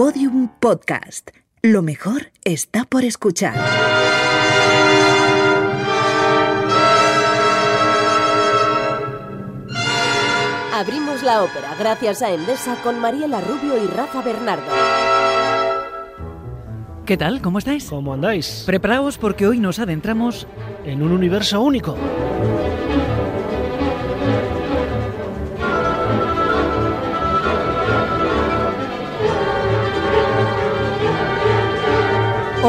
Podium Podcast. Lo mejor está por escuchar. Abrimos la ópera gracias a Endesa con Mariela Rubio y Rafa Bernardo. ¿Qué tal? ¿Cómo estáis? ¿Cómo andáis? Preparaos porque hoy nos adentramos En un universo único.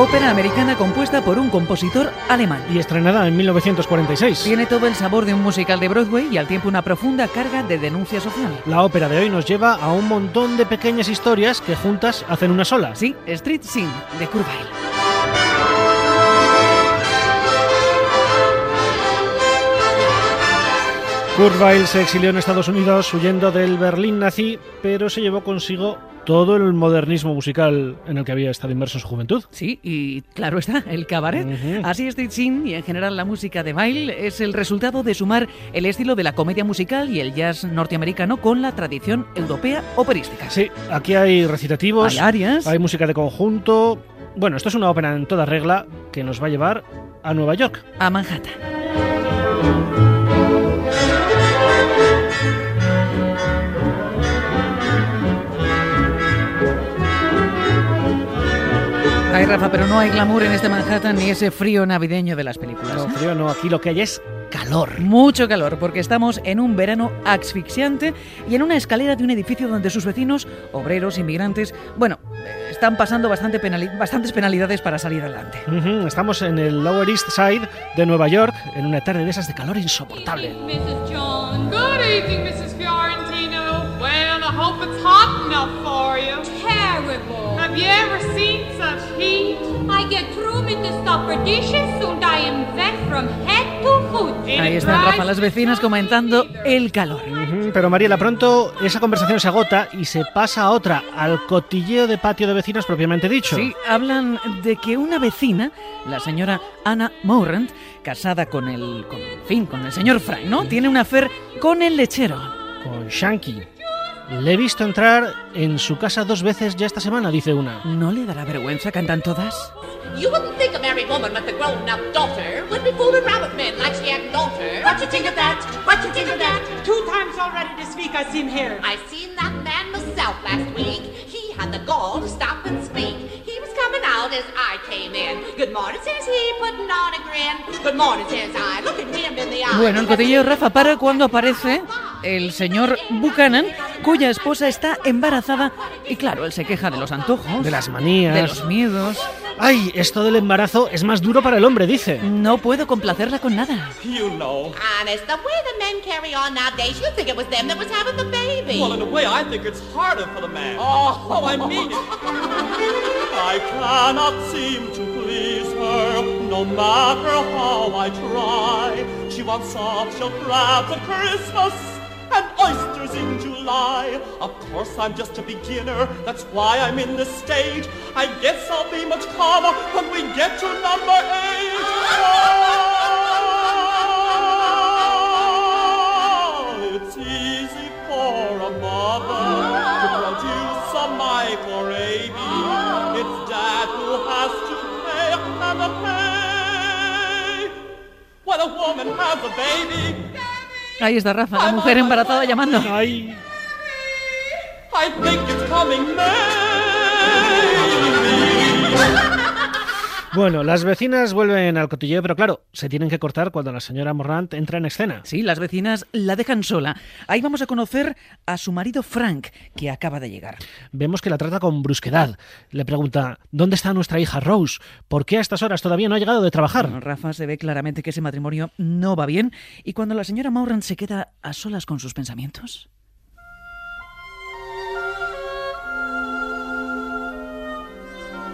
Ópera americana compuesta por un compositor alemán. Y estrenada en 1946. Tiene todo el sabor de un musical de Broadway y al tiempo una profunda carga de denuncia social. La ópera de hoy nos lleva a un montón de pequeñas historias que juntas hacen una sola. Sí, Street Scene de Kurt Weill. Kurt Weill se exilió en Estados Unidos huyendo del Berlín nazi, pero se llevó consigo todo el modernismo musical en el que había estado inmerso en su juventud. Sí, y claro está, el cabaret. Así Street Scene y en general la música de Weill es el resultado de sumar el estilo de la comedia musical y el jazz norteamericano con la tradición europea operística. Sí, aquí hay recitativos, Hay arias. hay música de conjunto. Bueno, esto es una ópera en toda regla que nos va a llevar a Nueva York. A Manhattan. Ay, Rafa, pero no hay glamour en este Manhattan ni ese frío navideño de las películas. No, ¿eh? frío no, aquí lo que hay es calor. Mucho calor, porque estamos en un verano asfixiante y en una escalera de un edificio donde sus vecinos, obreros, inmigrantes, bueno, eh, están pasando bastante penali- bastantes penalidades para salir adelante. Estamos en el Lower East Side de Nueva York, en una tarde de esas de calor insoportable. Mrs. John. Good evening, Mrs. Hope it's hot enough for you. Terrible. Have you ever seen such heat? I get through with the stopper dishes and I am wet from head to foot. And Ahí it están, Rafa, las the vecinas comentando el calor. Pero Mariela, pronto esa conversación se agota y se pasa a otra, al cotilleo de patio de vecinas propiamente dicho. Sí, hablan de que una vecina, la señora Anna Morant, casada con el, con, en fin, con el señor Frank, ¿no? Tiene una affair con el lechero. Con Shanky. Le he visto entrar en su casa dos veces ya esta semana, dice una. ¿No le dará vergüenza? Cantan todas. You wouldn't think a married woman with a grown-up daughter would be fooling around with men like she hadn't daughter. What you think of that? What you think of that? Two times already this week I seen here. I seen that man myself last week. He had the gall to stop and speak. He was coming out as I came in. Good morning, says he, putting on a grin. Good morning, says I, looking him in the eye. Bueno, el cotilleo Rafa para cuando aparece el señor Buchanan, cuya esposa está embarazada y claro, él se queja de los antojos, De las manías. de los miedos. Ay, esto del embarazo es más duro para el hombre, dice. No puedo complacerla con nada. Honest, the way the men carry on nowadays, you'd think it was them that was having the baby. Well, in a way, I think it's harder for the man. Oh. Oh, I mean it. I cannot seem to please her, no matter how I try. She wants soft shell crabs at Christmas and oysters in July. Of course, I'm just a beginner, that's why I'm in this stage. I guess I'll be much calmer when we get to number eight. Ahí está Rafa, la mujer embarazada llamando. Ay, I think it's coming maybe. Bueno, las vecinas vuelven al cotilleo, pero claro, se tienen que cortar cuando la señora Morant entra en escena. Sí, las vecinas la dejan sola. Ahí vamos a conocer a su marido Frank, que acaba de llegar. Vemos que la trata con brusquedad. Le pregunta, ¿dónde está nuestra hija Rose? ¿Por qué a estas horas todavía no ha llegado de trabajar? Bueno, Rafa se ve claramente que ese matrimonio no va bien y cuando la señora Mauran se queda a solas con sus pensamientos.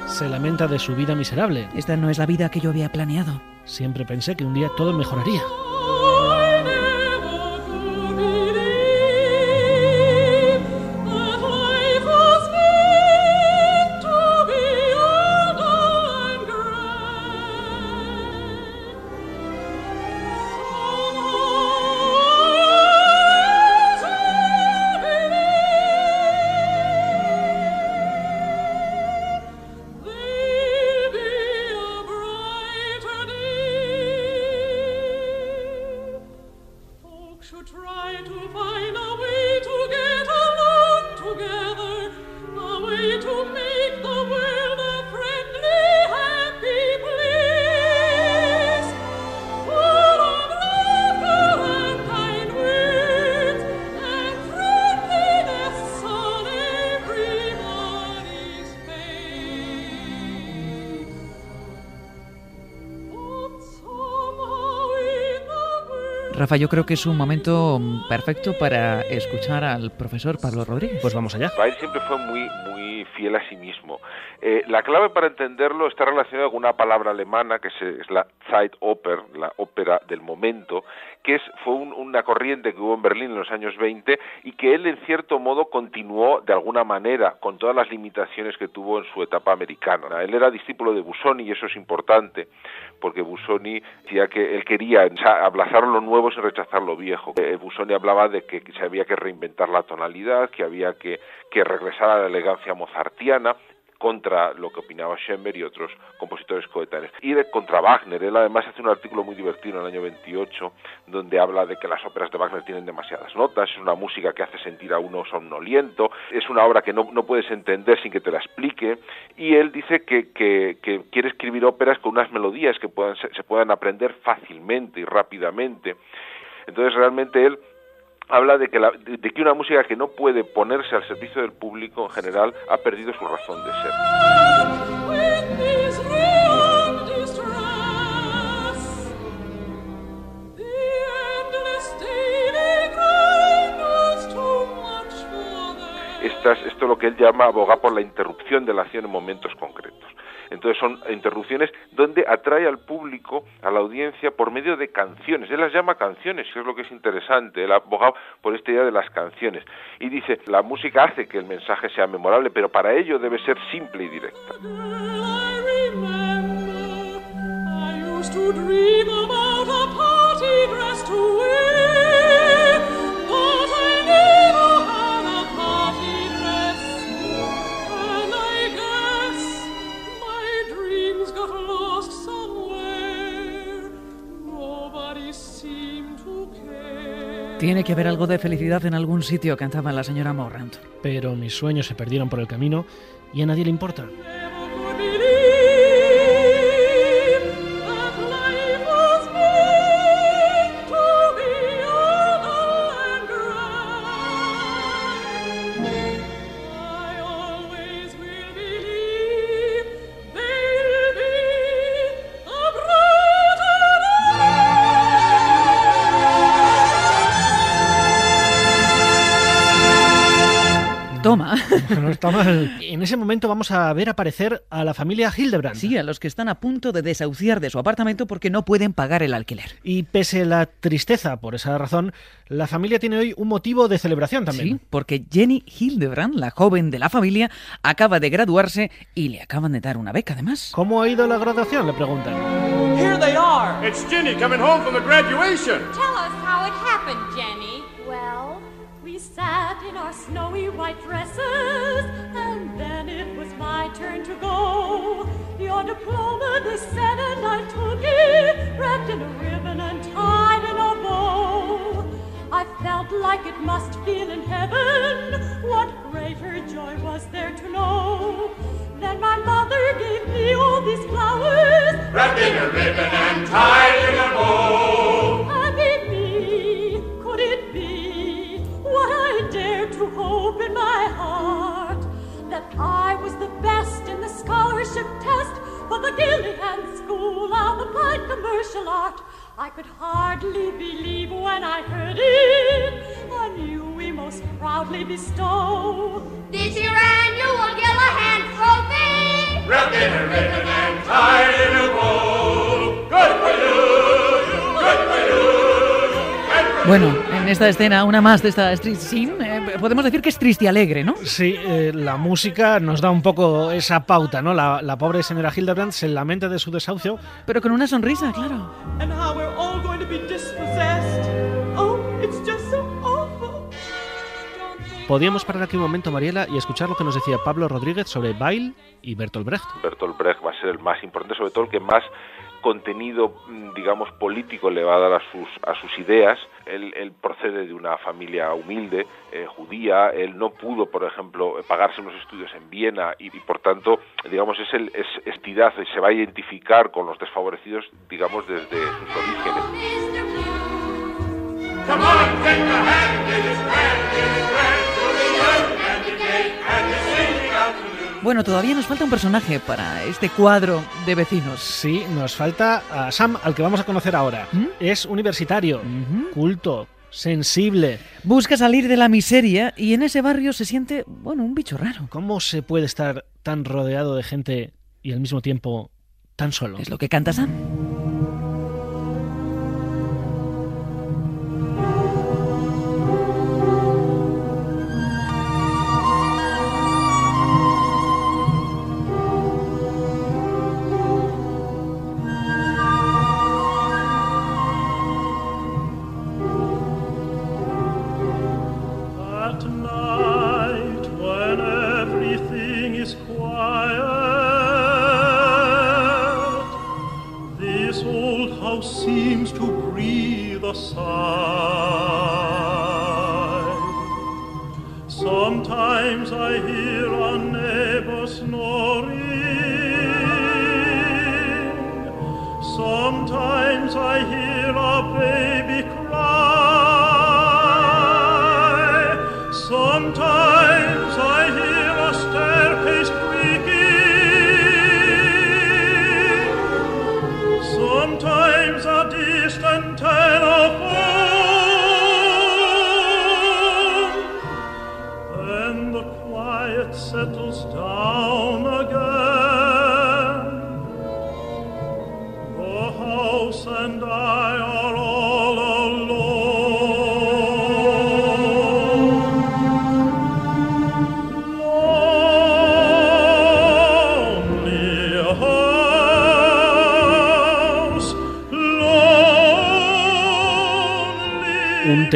Se lamenta de su vida miserable. Esta no es la vida que yo había planeado. Siempre pensé que un día todo mejoraría. Rafa, yo creo que es un momento mm, perfecto para escuchar al profesor Pablo Rodríguez. Pues vamos allá. Bail siempre fue muy, muy fiel a sí mismo. Eh, la clave para entenderlo está relacionada con una palabra alemana que es, es la Zeitoper, la ópera del momento, que es, fue un- una corriente que hubo en Berlín en los años 20 y que él en cierto modo continuó de alguna manera con todas las limitaciones que tuvo en su etapa americana. Él era discípulo de Busoni y eso es importante porque Busoni decía que él quería abrazar lo nuevo sin rechazar lo viejo. Eh, Busoni hablaba de que se había que reinventar la tonalidad, que había que, que regresar a la elegancia mozartiana contra lo que opinaba Schoenberg y otros compositores coetáneos. Y de contra Wagner, él además hace un artículo muy divertido en el año 28 donde habla de que las óperas de Wagner tienen demasiadas notas, es una música que hace sentir a uno somnoliento, es una obra que no, no puedes entender sin que te la explique y él dice que, que, que quiere escribir óperas con unas melodías que puedan, se, se puedan aprender fácilmente y rápidamente. Entonces realmente él habla de que, la- de- que una música que no puede ponerse al servicio del público en general ha perdido su razón de ser. Esto es lo que él llama abogar por la interrupción de la acción en momentos concretos. Entonces son interrupciones donde atrae al público, a la audiencia, por medio de canciones. Él las llama canciones, que es lo que es interesante. Él ha abogado por esta idea de las canciones. Y dice, la música hace que el mensaje sea memorable, pero para ello debe ser simple y directa. Tiene que haber algo de felicidad en algún sitio, cantaba la señora Morrant. Pero mis sueños se perdieron por el camino y a nadie le importa. Toma. No está mal. En ese momento vamos a ver aparecer a la familia Hildebrand. Sí, a los que están a punto de desahuciar de su apartamento porque no pueden pagar el alquiler. Y pese a la tristeza por esa razón, la familia tiene hoy un motivo de celebración también. Sí, porque Jenny Hildebrand, la joven de la familia, acaba de graduarse y le acaban de dar una beca además. ¿Cómo ha ido la graduación? Le preguntan. Here they are. It's Ginny coming home from the graduation. Tell us how it happened, in our snowy white dresses, and then it was my turn to go. Your diploma, they said, and I took it, wrapped in a ribbon and tied in a bow. I felt like it must feel in heaven. What greater joy was there to know? Then my mother gave me all these flowers. Wrapped in a ribbon I could hardly believe when I heard it. On you we most proudly bestow. This your annual Gillahan trophy. Wrapped in a ribbon and tied in a bow. Good for you, good for you. Bueno, en esta escena, una más de esta street scene, eh, podemos decir que es triste y alegre, ¿no? Sí, eh, la música nos da un poco esa pauta, ¿no? La, la pobre señora Hildebrand se lamenta de su desahucio. Pero con una sonrisa, claro. Podíamos parar aquí un momento, Mariela, y escuchar lo que nos decía Pablo Rodríguez sobre Bail y Bertolt Brecht. Bertolt Brecht va a ser el más importante, sobre todo el que más contenido, mm, digamos, político le va a dar a sus, a sus ideas. Él, él procede de una familia humilde, eh, judía, él no pudo, por ejemplo, pagarse unos estudios en Viena y, y, por tanto, digamos, es, el, es entidad y se va a identificar con los desfavorecidos, digamos, desde sus orígenes. Bueno, todavía nos falta un personaje para este cuadro de vecinos. Sí, nos falta a Sam, al que vamos a conocer ahora. ¿Mm? Es universitario, culto, sensible. Busca salir de la miseria y en ese barrio se siente, bueno, un bicho raro. ¿Cómo se puede estar tan rodeado de gente y al mismo tiempo tan solo? Es lo que canta Sam.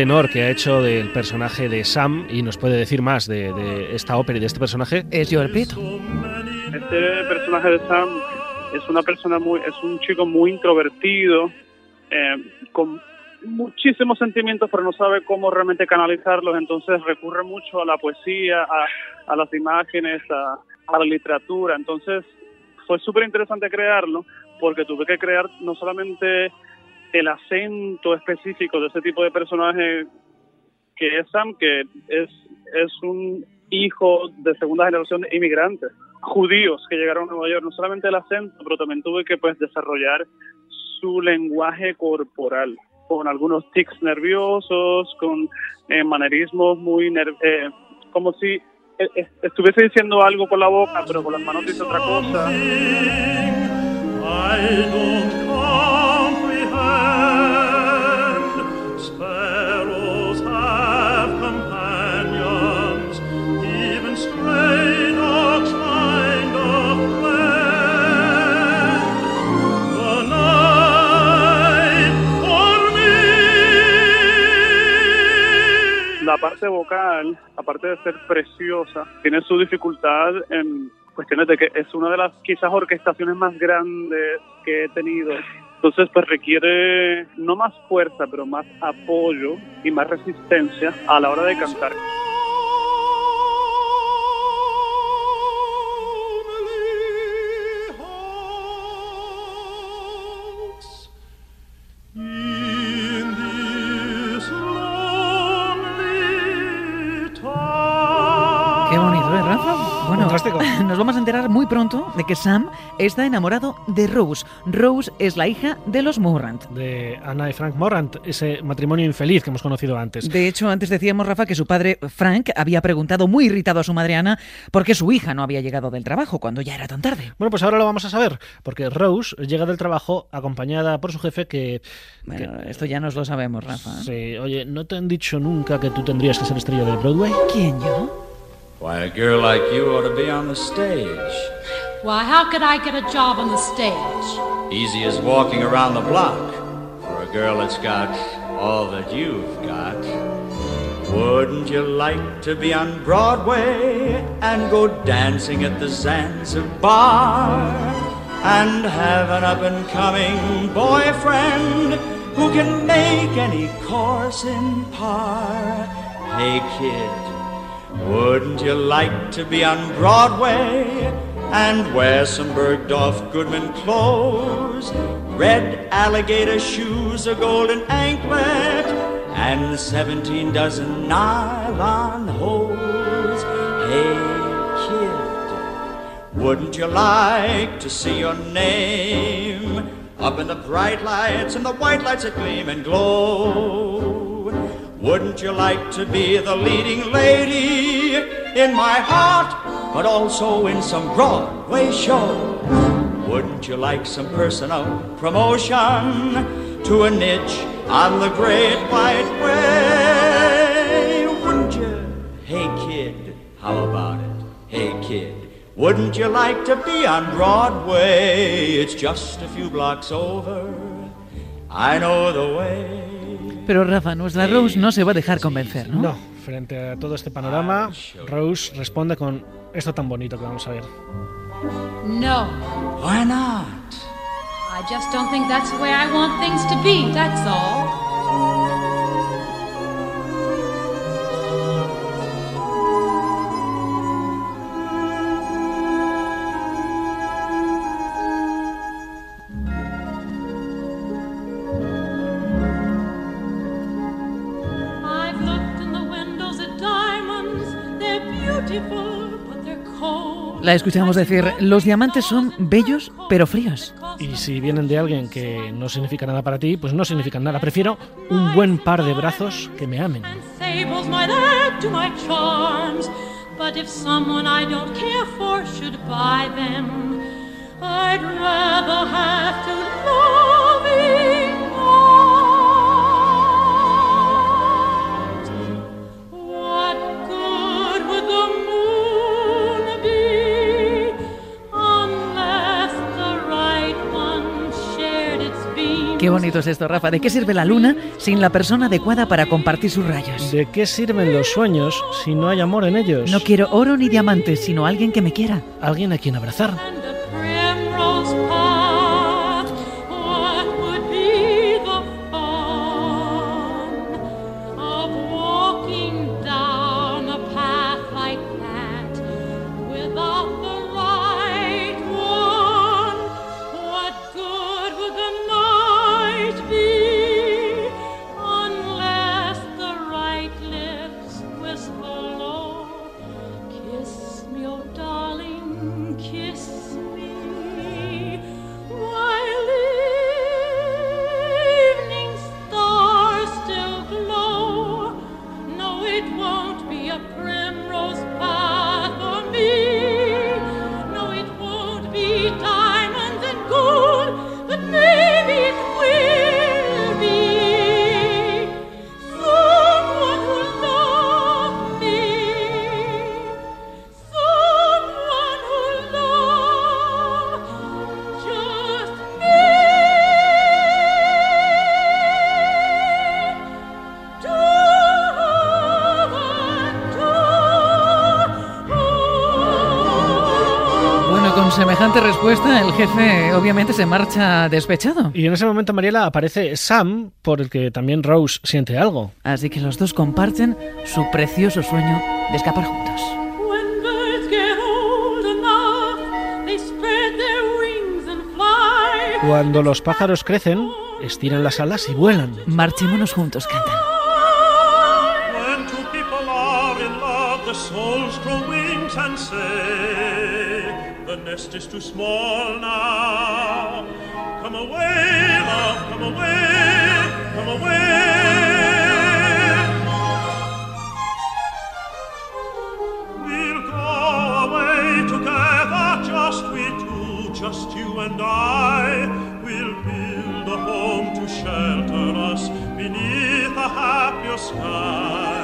Tenor que ha hecho del personaje de Sam y nos puede decir más de, de esta ópera y de este personaje. Es Joel Pitt. Este personaje de Sam es una persona muy, es un chico muy introvertido, eh, con muchísimos sentimientos, pero no sabe cómo realmente canalizarlos, entonces recurre mucho a la poesía, a, a las imágenes, a, a la literatura. Entonces fue súper interesante crearlo, porque tuve que crear no solamente el acento específico de ese tipo de personaje que es Sam, que es, es un hijo de segunda generación de inmigrantes judíos que llegaron a Nueva York, no solamente el acento, pero también tuve que pues desarrollar su lenguaje corporal, con algunos tics nerviosos, con eh, manerismos muy eh, como si eh, estuviese diciendo algo con la boca, pero con las manos dice otra cosa. La parte vocal, aparte de ser preciosa, tiene su dificultad en cuestiones de que es una de las quizás orquestaciones más grandes que he tenido. Entonces, pues requiere no más fuerza, pero más apoyo y más resistencia a la hora de cantar. De que Sam está enamorado de Rose. Rose es la hija de los Morant. De Anna y Frank Morant, ese matrimonio infeliz que hemos conocido antes. De hecho, antes decíamos, Rafa, que su padre, Frank, había preguntado muy irritado a su madre Ana por qué su hija no había llegado del trabajo cuando ya era tan tarde. Bueno, pues ahora lo vamos a saber, porque Rose llega del trabajo acompañada por su jefe que... Bueno, esto ya nos lo sabemos, Rafa. Sí, oye, ¿no te han dicho nunca que tú tendrías que ser estrella de Broadway? ¿Quién, yo? Why, a girl like you ought to be on the stage. Why, how could I get a job on the stage? Easy as walking around the block for a girl that's got all that you've got. Wouldn't you like to be on Broadway and go dancing at the Zanzibar and have an up and coming boyfriend who can make any course in par? Hey kid, wouldn't you like to be on Broadway and wear some Bergdorf Goodman clothes, red alligator shoes, a golden anklet, and 17 dozen nylon hose? Hey, kid, Wouldn't you like to see your name up in the bright lights and the white lights that gleam and glow? Wouldn't you like to be the leading lady in my heart, but also in some Broadway show? Wouldn't you like some personal promotion to a niche on the great white way? Wouldn't you? Hey kid, how about it? Hey kid, wouldn't you like to be on Broadway? It's just a few blocks over. I know the way. Pero Rafa, nuestra Rose no se va a dejar convencer, ¿no? No, frente a todo este panorama, Rose responde con esto tan bonito que vamos a ver. No. Why not? I just don't think that's the way I want things to be, that's all. La escuchamos decir, los diamantes son bellos pero fríos. Y si vienen de alguien que no significa nada para ti, pues no significan nada. Prefiero un buen par de brazos que me amen. Sables might add to Qué bonito es esto, Rafa. ¿De qué sirve la luna sin la persona adecuada para compartir sus rayos? ¿De qué sirven los sueños si no hay amor en ellos? No quiero oro ni diamantes, sino alguien que me quiera. Alguien a quien abrazar. Won't be a primrose path for me. Jefe obviamente se marcha despechado. Y en ese momento, Mariela, aparece Sam, por el que también Rose siente algo. Así que los dos comparten su precioso sueño de escapar juntos. When birds get old enough, they spread their wings and fly. Cuando los pájaros crecen, estiran las alas y vuelan. Marchémonos juntos, cantan. When two people are in love, the souls grow wings and say, nest is too small now. Come away, love, come away, come away. We'll go away together, just we two, just you and I. We'll build a home to shelter us beneath a happier sky.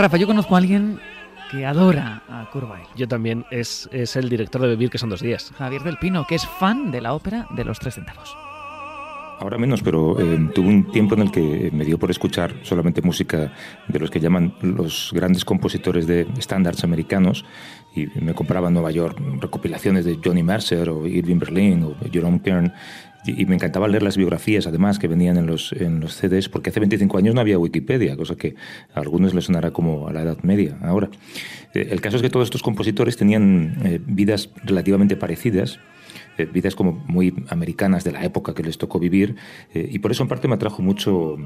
Rafa, yo conozco a alguien que adora a Kurt Weill. Yo también, es, es el director de Vivir, que son dos días. Javier del Pino, que es fan de la ópera de los tres centavos. Ahora menos, pero eh, tuve un tiempo en el que me dio por escuchar solamente música de los que llaman los grandes compositores de estándares americanos y me compraba en Nueva York recopilaciones de Johnny Mercer o Irving Berlin o Jerome Kern y, me encantaba leer las biografías además que venían en los, en los CDs porque hace 25 años no había Wikipedia, cosa que a algunos les sonará como a la Edad Media ahora. Eh, el caso es que todos estos compositores tenían eh, vidas relativamente parecidas eh, vidas como muy americanas de la época que les tocó vivir y por eso en parte me atrajo mucho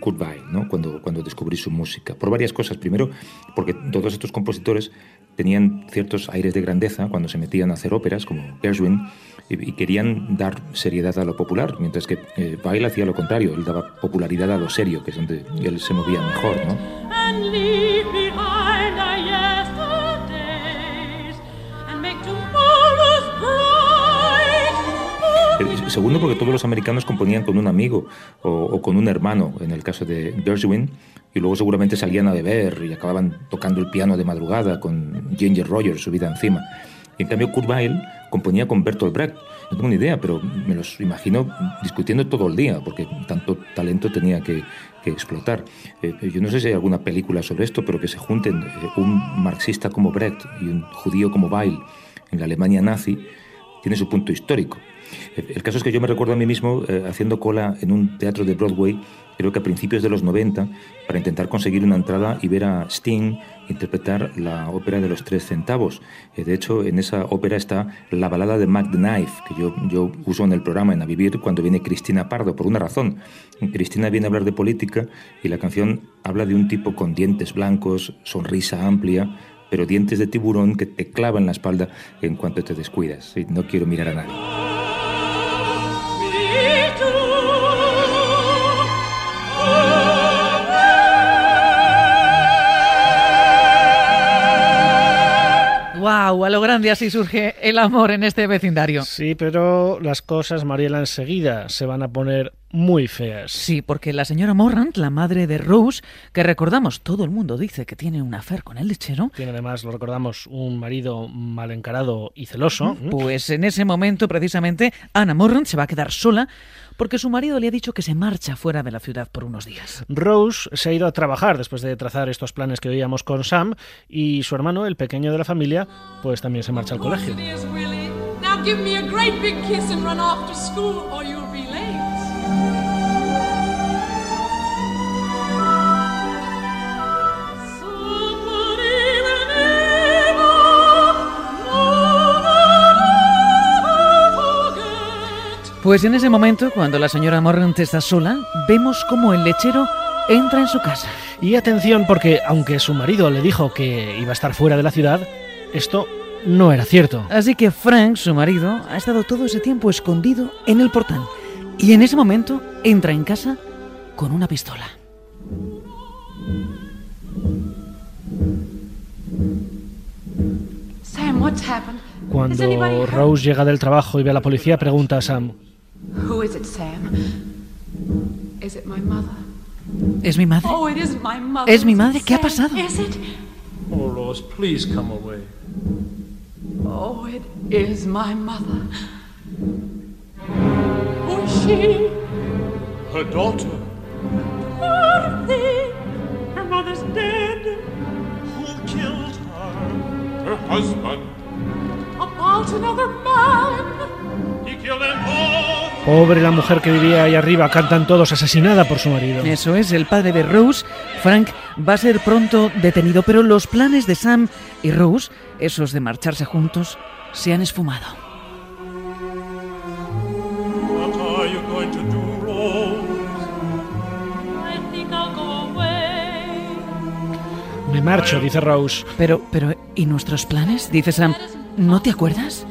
Kurt Weill ¿no? cuando, cuando descubrí su música, por varias cosas. Primero, porque todos estos compositores tenían ciertos aires de grandeza cuando se metían a hacer óperas, como Gershwin, y, querían dar seriedad a lo popular, mientras que eh, Weill hacía lo contrario, él daba popularidad a lo serio, que es donde él se movía mejor, ¿no? Segundo, porque todos los americanos componían con un amigo o, con un hermano, en el caso de Gershwin, y luego seguramente salían a beber y acababan tocando el piano de madrugada con Ginger Rogers subida encima. en cambio, Kurt Weill componía con Bertolt Brecht. No tengo ni idea, pero me los imagino discutiendo todo el día, porque tanto talento tenía que, explotar. Eh, yo no sé si hay alguna película sobre esto, pero que se junten eh, un marxista como Brecht y un judío como Weill en la Alemania nazi tiene su punto histórico. El caso es que yo me recuerdo a mí mismo eh, haciendo cola en un teatro de Broadway, creo que a principios de los 90, para intentar conseguir una entrada y ver a Sting interpretar la ópera de los tres centavos. Eh, de hecho, en esa ópera está la balada de Mac the que yo, yo uso en el programa en A Vivir cuando viene Cristina Pardo, por una razón. Cristina viene a hablar de política y la canción habla de un tipo con dientes blancos, sonrisa amplia, pero dientes de tiburón que te clavan la espalda en cuanto te descuidas. Y no quiero mirar a nadie. ¡Wow! A lo grande así surge el amor en este vecindario. Sí, pero las cosas, Mariela, enseguida se van a poner muy feas. Sí, porque la señora Morrant, la madre de Rose, que recordamos, todo el mundo dice que tiene una afer con el lechero. Tiene además, lo recordamos, un marido mal encarado y celoso. Pues en ese momento, precisamente, Anna Morrant se va a quedar sola porque su marido le ha dicho que se marcha fuera de la ciudad por unos días. Rose se ha ido a trabajar después de trazar estos planes que veíamos con Sam y su hermano, el pequeño de la familia, pues también se marcha al colegio. Pues en ese momento, cuando la señora Morrant está sola, vemos como el lechero entra en su casa. Y atención porque aunque su marido le dijo que iba a estar fuera de la ciudad, esto no era cierto. Así que Frank, su marido, ha estado todo ese tiempo escondido en el portal. Y en ese momento entra en casa con una pistola. Sam? Cuando Rose llega del trabajo y ve a la policía, pregunta a Sam, Who is it, Sam? Is it my mother? ¿Es mi madre? Oh, it is my mother. ¿Es mi madre? ¿Qué ha pasado? Is it? Oh, Rose, please come away. Oh, it is my mother. Who is she? Her daughter. Poor thing. Her mother's dead. Who killed her? Her husband. About another man. Pobre la mujer que vivía ahí arriba, cantan todos asesinada por su marido. Eso es, el padre de Rose, Frank, va a ser pronto detenido, pero los planes de Sam y Rose, esos de marcharse juntos, se han esfumado. Me marcho, dice Rose. Pero, pero, ¿y nuestros planes? Dice Sam. ¿No te acuerdas?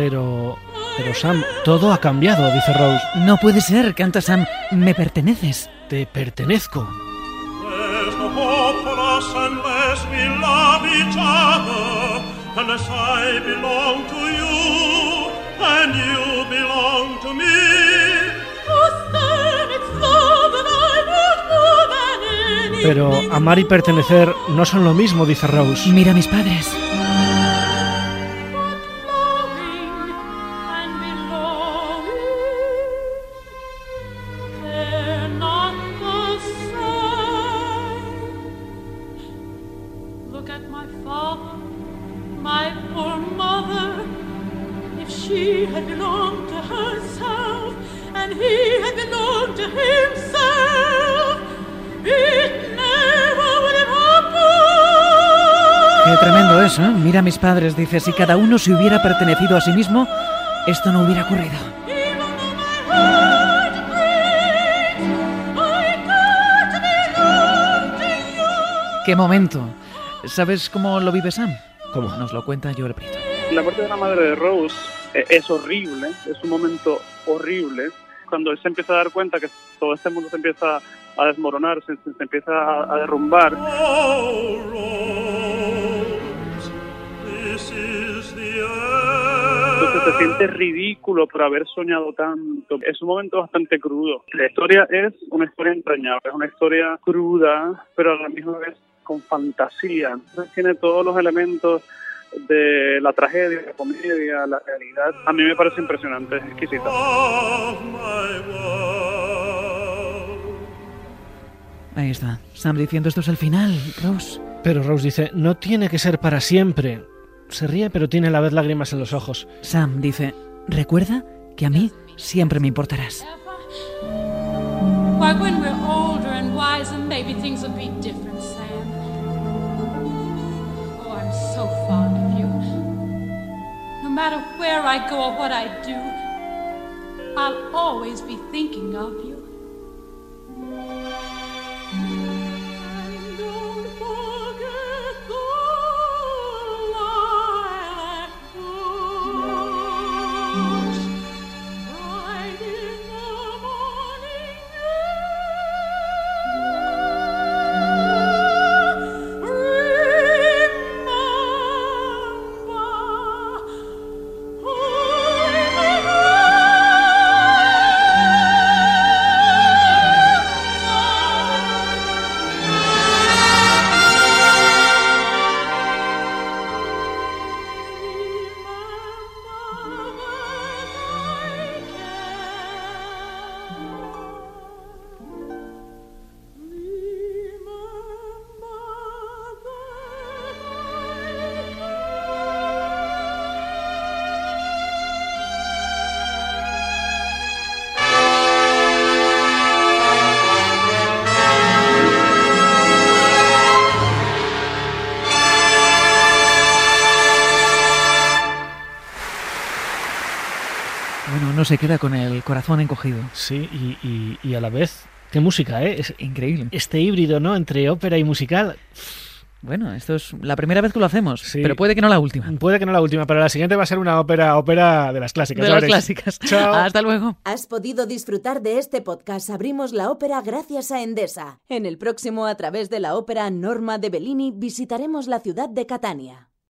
Pero, pero Sam, todo ha cambiado, dice Rose. No puede ser, canta Sam. Me perteneces. Te pertenezco. There's no hope for us unless as we love each other, unless I belong to you and you belong to me. Son, it's love that I want more than anything. Pero amar y pertenecer no son lo mismo, dice Rose. Mira a mis padres. Padres, dice, si cada uno se hubiera pertenecido a sí mismo, esto no hubiera ocurrido. ¡Qué momento! ¿Sabes cómo lo vive Sam? ¿Cómo? Nos lo cuenta Joel Prieto. La muerte de la madre de Rose eh, es horrible, es un momento horrible. Cuando él se empieza a dar cuenta que todo este mundo se empieza a desmoronar, se, se empieza a, a derrumbar. Entonces se siente ridículo por haber soñado tanto. Es un momento bastante crudo. La historia es una historia entrañable, es una historia cruda, pero a la misma vez con fantasía. Entonces tiene todos los elementos de la tragedia, la comedia, la realidad. A mí me parece impresionante, world. Ahí está. Sam diciendo esto es el final, Rose. Pero Rose dice, no tiene que ser para siempre. Se ríe, pero tiene a la vez lágrimas en los ojos. Sam dice, recuerda que a mí siempre me importarás. Oh, I'm so fond of you. No matter where I go or what I do, I'll always be thinking of you. Bueno, no se queda con el corazón encogido. Sí, y, y- y a la vez, qué música, ¿eh? Es Increíble. este híbrido, ¿no? Entre ópera y musical. Bueno, esto es la primera vez que lo hacemos, Sí. pero puede que no la última. Puede que no la última, pero la siguiente va a ser una ópera, ópera de las clásicas. De las clásicas. Chao. Hasta luego. Has podido disfrutar de este podcast Abrimos la Ópera gracias a Endesa. En el próximo, a través de la ópera Norma de Bellini, visitaremos la ciudad de Catania.